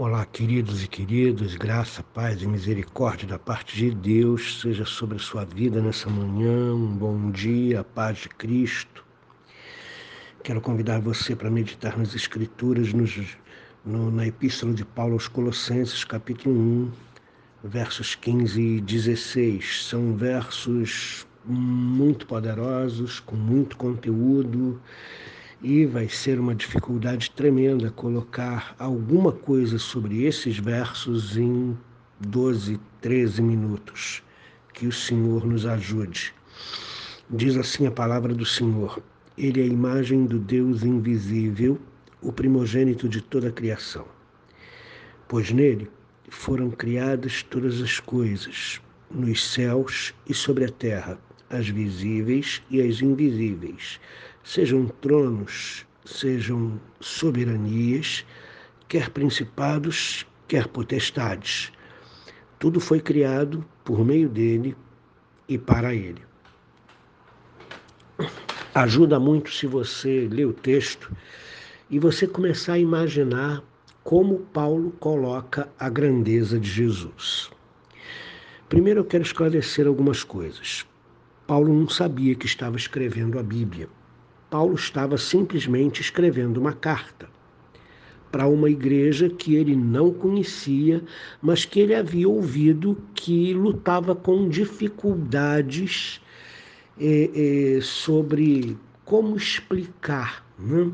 Olá, queridos e queridas, graça, paz e misericórdia da parte de Deus seja sobre a sua vida nessa manhã. Um bom dia, paz de Cristo. Quero convidar você para meditar nas Escrituras, nos, no, na Epístola de Paulo aos Colossenses, capítulo 1, versos 15 e 16. São versos muito poderosos, com muito conteúdo e vai ser uma dificuldade tremenda colocar alguma coisa sobre esses versos em 12, 13 minutos. Que o Senhor nos ajude. Diz assim a palavra do Senhor: Ele é a imagem do Deus invisível, o primogênito de toda a criação. Pois nele foram criadas todas as coisas, nos céus e sobre a terra, as visíveis e as invisíveis sejam tronos, sejam soberanias, quer principados, quer potestades. Tudo foi criado por meio dele e para ele. Ajuda muito se você ler o texto e você começar a imaginar como Paulo coloca a grandeza de Jesus. Primeiro eu quero esclarecer algumas coisas. Paulo não sabia que estava escrevendo a Bíblia. Paulo estava simplesmente escrevendo uma carta para uma igreja que ele não conhecia, mas que ele havia ouvido que lutava com dificuldades é, é, sobre como explicar né,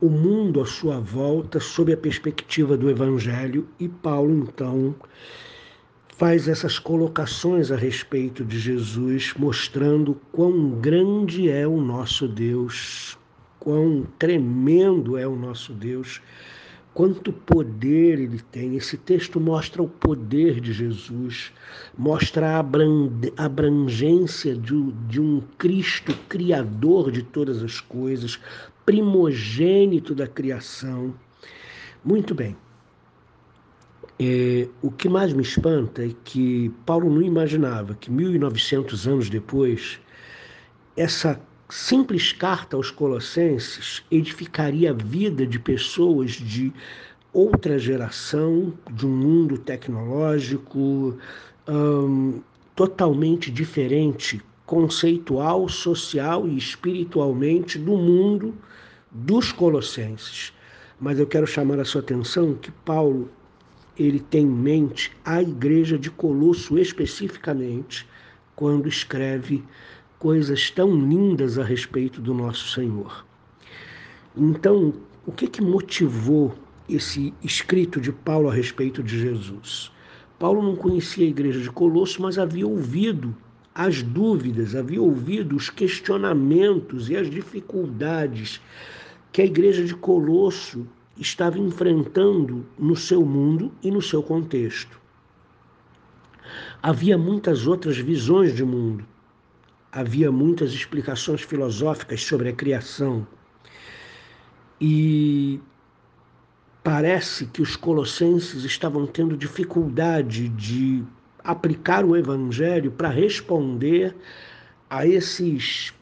o mundo à sua volta sob a perspectiva do Evangelho, e Paulo então faz essas colocações a respeito de Jesus, mostrando quão grande é o nosso Deus, quão tremendo é o nosso Deus, quanto poder ele tem. Esse texto mostra o poder de Jesus, mostra a abrangência de, um Cristo criador de todas as coisas, primogênito da criação. Muito bem. É, o que mais me espanta é que Paulo não imaginava que 1900 anos depois, essa simples carta aos Colossenses edificaria a vida de pessoas de outra geração, de um mundo tecnológico hum, totalmente diferente, conceitual, social e espiritualmente do mundo dos Colossenses. Mas eu quero chamar a sua atenção que Paulo ele tem em mente a igreja de Colosso especificamente, quando escreve coisas tão lindas a respeito do nosso Senhor. Então, o que, que motivou esse escrito de Paulo a respeito de Jesus? Paulo não conhecia a igreja de Colosso, mas havia ouvido as dúvidas, havia ouvido os questionamentos e as dificuldades que a igreja de Colosso estava enfrentando no seu mundo e no seu contexto. Havia muitas outras visões de mundo, havia muitas explicações filosóficas sobre a criação. E parece que os colossenses estavam tendo dificuldade de aplicar o evangelho para responder a esses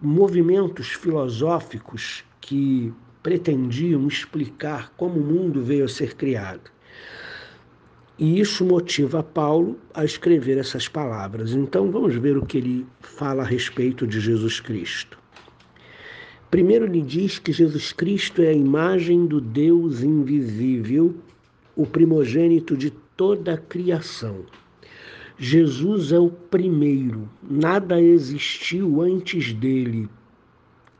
movimentos filosóficos que pretendiam explicar como o mundo veio a ser criado. E isso motiva Paulo a escrever essas palavras. Então vamos ver o que ele fala a respeito de Jesus Cristo. Primeiro, ele diz que Jesus Cristo é a imagem do Deus invisível, o primogênito de toda a criação. Jesus é o primeiro, nada existiu antes dele,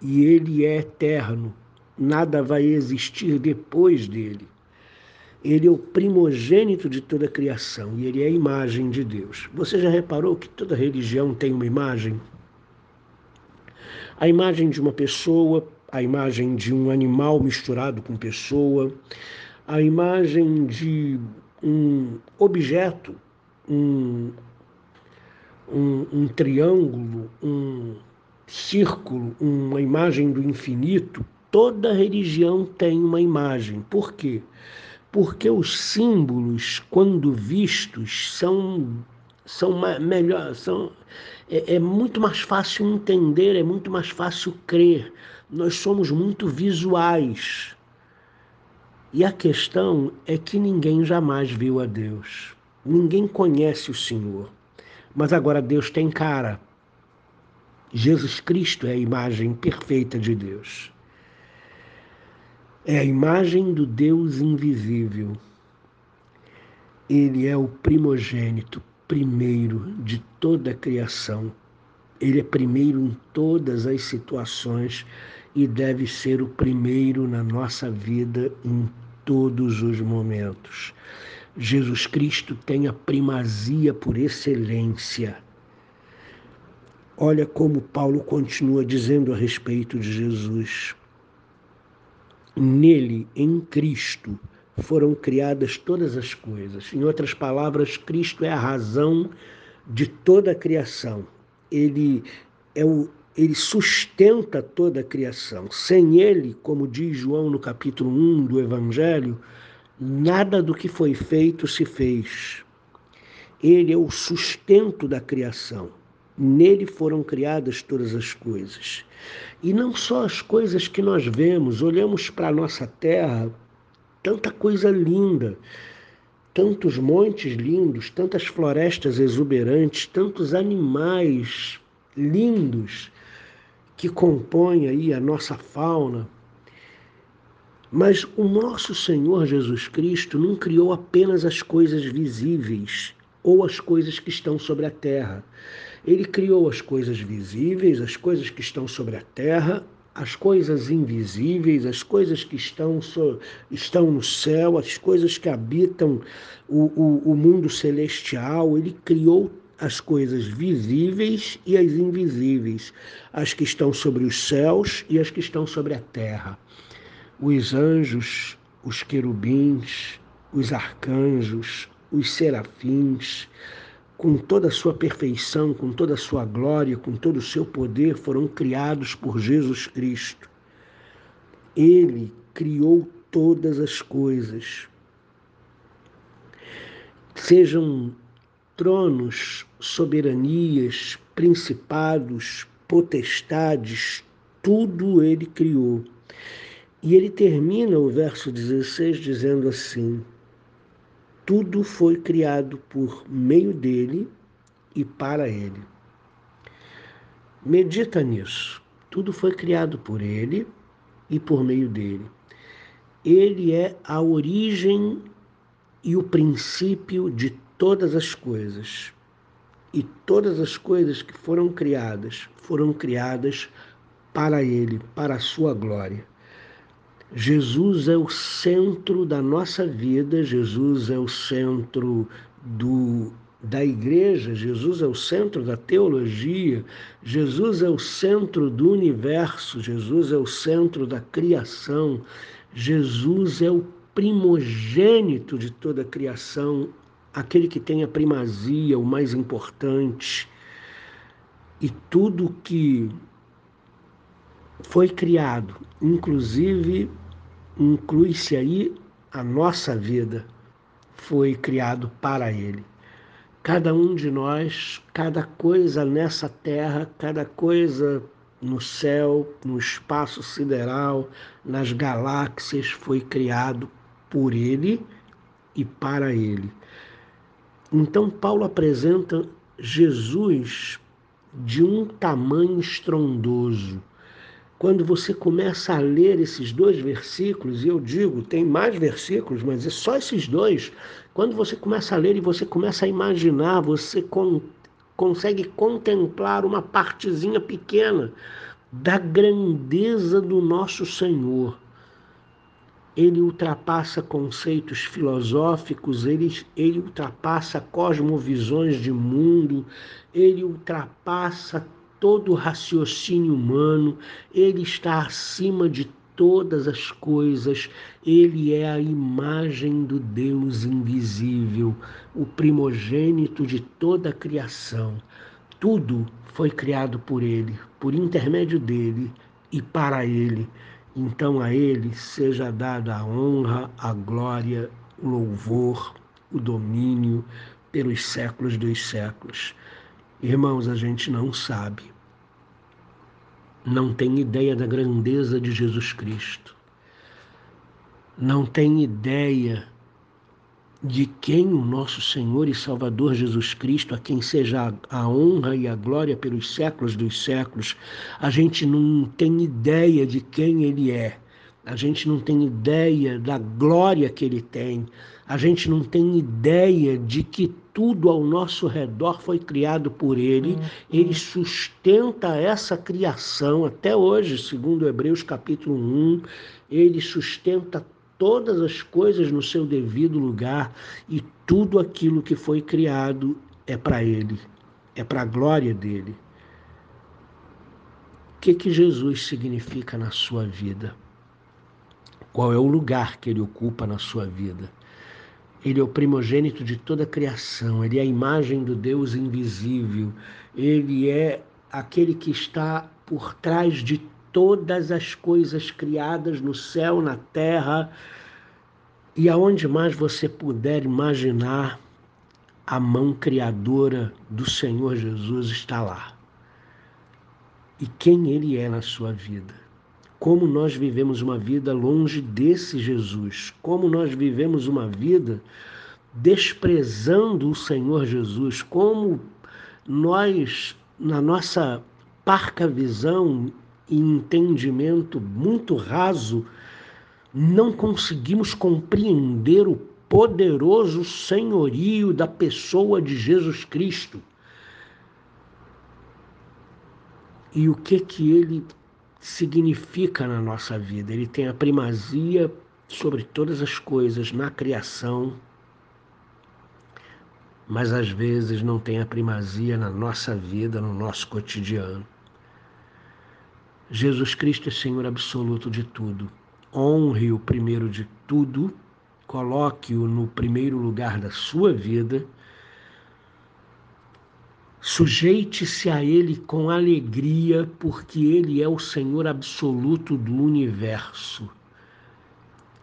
e ele é eterno, nada vai existir depois dele. Ele é o primogênito de toda a criação e ele é a imagem de Deus. Você já reparou que toda religião tem uma imagem? A imagem de uma pessoa, a imagem de um animal misturado com pessoa, a imagem de um objeto, um, um, um triângulo, um círculo, uma imagem do infinito, Toda religião tem uma imagem. Por quê? Porque os símbolos, quando vistos, são são melhor, são é, é muito mais fácil entender, é muito mais fácil crer. Nós somos muito visuais. E a questão é que ninguém jamais viu a Deus. Ninguém conhece o Senhor. Mas agora Deus tem cara. Jesus Cristo é a imagem perfeita de Deus. É a imagem do Deus invisível. Ele é o primogênito, primeiro de toda a criação. Ele é primeiro em todas as situações e deve ser o primeiro na nossa vida em todos os momentos. Jesus Cristo tem a primazia por excelência. Olha como Paulo continua dizendo a respeito de Jesus. Nele, em Cristo, foram criadas todas as coisas. Em outras palavras, Cristo é a razão de toda a criação. Ele é o ele sustenta toda a criação. Sem ele, como diz João no capítulo 1 do Evangelho, nada do que foi feito se fez. Ele é o sustento da criação. Nele foram criadas todas as coisas. E não só as coisas que nós vemos, olhamos para a nossa terra, tanta coisa linda, tantos montes lindos, tantas florestas exuberantes, tantos animais lindos que compõem aí a nossa fauna. Mas o nosso Senhor Jesus Cristo não criou apenas as coisas visíveis ou as coisas que estão sobre a terra. Ele criou as coisas visíveis, as coisas que estão sobre a terra, as coisas invisíveis, as coisas que estão, so, estão no céu, as coisas que habitam o, o, o mundo celestial. Ele criou as coisas visíveis e as invisíveis, as que estão sobre os céus e as que estão sobre a terra. Os anjos, os querubins, os arcanjos, os serafins, com toda a sua perfeição, com toda a sua glória, com todo o seu poder, foram criados por Jesus Cristo. Ele criou todas as coisas. Sejam tronos, soberanias, principados, potestades, tudo ele criou. E ele termina o verso 16 dizendo assim: Tudo foi criado por meio dele e para ele. Medita nisso. Tudo foi criado por ele e por meio dele. Ele é a origem e o princípio de todas as coisas. E todas as coisas que foram criadas foram criadas para Ele, para a Sua glória. Jesus é o centro da nossa vida, Jesus é o centro do, da igreja, Jesus é o centro da teologia, Jesus é o centro do universo, Jesus é o centro da criação, Jesus é o primogênito de toda a criação, aquele que tem a primazia, o mais importante, e tudo que foi criado, inclusive inclui-se aí a nossa vida, foi criado para Ele. Cada um de nós, cada coisa nessa terra, cada coisa no céu, no espaço sideral, nas galáxias, foi criado por Ele e para Ele. Então, Paulo apresenta Jesus de um tamanho estrondoso. Quando você começa a ler esses dois versículos, e eu digo, tem mais versículos, mas é só esses dois. Quando você começa a ler e você começa a imaginar, você con consegue contemplar uma partezinha pequena da grandeza do nosso Senhor ele ultrapassa conceitos filosóficos, ele, ele ultrapassa cosmovisões de mundo, ele ultrapassa todo o raciocínio humano, ele está acima de todas as coisas, ele é a imagem do Deus invisível, o primogênito de toda a criação. Tudo foi criado por ele, por intermédio dele e para ele. Então a Ele seja dada a honra, a glória, o louvor, o domínio pelos séculos dos séculos. Irmãos, a gente não sabe, não tem ideia da grandeza de Jesus Cristo. não tem ideia de quem o nosso Senhor e Salvador Jesus Cristo, a quem seja a honra e a glória pelos séculos dos séculos, a gente não tem ideia de quem Ele é. A gente não tem ideia da glória que ele tem. A gente não tem ideia de que tudo ao nosso redor foi criado por ele. Uhum. Ele sustenta essa criação até hoje, segundo Hebreus capítulo 1. Ele sustenta todas as coisas no seu devido lugar e tudo aquilo que foi criado é para ele, é para a glória dele. O que, que Jesus significa na sua vida? qual é o lugar que ele ocupa na sua vida. Ele é o primogênito de toda a criação, ele é a imagem do Deus invisível, ele é aquele que está por trás de todas as coisas criadas no céu, na terra e aonde mais você puder imaginar, a mão criadora do Senhor Jesus está lá. E quem ele é na sua vida? Como nós vivemos uma vida longe desse Jesus, como nós vivemos uma vida desprezando o Senhor Jesus, como nós, na nossa parca visão e entendimento muito raso, não conseguimos compreender o poderoso senhorio da pessoa de Jesus Cristo. E o que que ele significa na nossa vida. Ele tem a primazia sobre todas as coisas na criação, mas às vezes não tem a primazia na nossa vida, no nosso cotidiano. Jesus Cristo é Senhor absoluto de tudo. Honre-o primeiro de tudo, coloque-o no primeiro lugar da sua vida Sujeite-se a Ele com alegria, porque Ele é o Senhor absoluto do universo.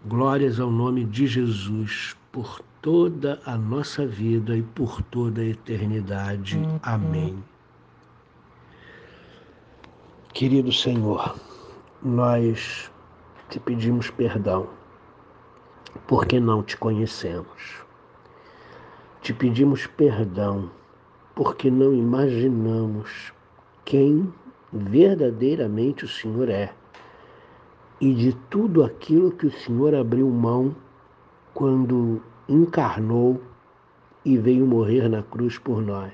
Glórias ao nome de Jesus por toda a nossa vida e por toda a eternidade. Amém. Querido Senhor, nós te pedimos perdão porque não te conhecemos. Te pedimos perdão porque não imaginamos quem verdadeiramente o Senhor é e de tudo aquilo que o Senhor abriu mão quando encarnou e veio morrer na cruz por nós.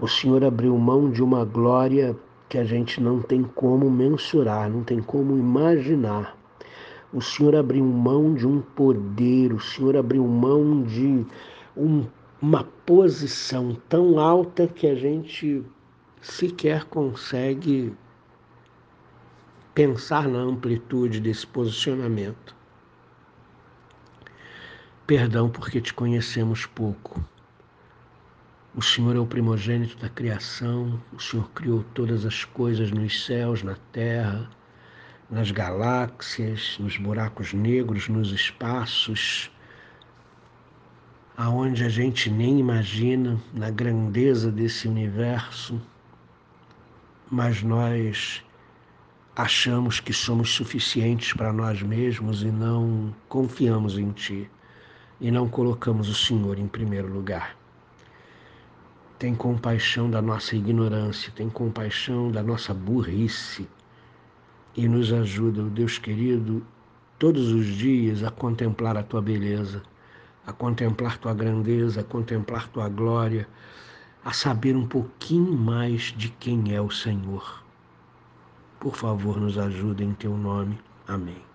O Senhor abriu mão de uma glória que a gente não tem como mensurar, não tem como imaginar. O Senhor abriu mão de um poder, o Senhor abriu mão de um uma posição tão alta que a gente sequer consegue pensar na amplitude desse posicionamento. Perdão porque te conhecemos pouco. O Senhor é o primogênito da criação, o Senhor criou todas as coisas nos céus, na terra, nas galáxias, nos buracos negros, nos espaços aonde a gente nem imagina na grandeza desse universo, mas nós achamos que somos suficientes para nós mesmos e não confiamos em Ti e não colocamos o Senhor em primeiro lugar. Tem compaixão da nossa ignorância, tem compaixão da nossa burrice e nos ajuda, Deus querido, todos os dias a contemplar a Tua beleza a contemplar tua grandeza, a contemplar tua glória, a saber um pouquinho mais de quem é o Senhor. Por favor, nos ajude em teu nome. Amém.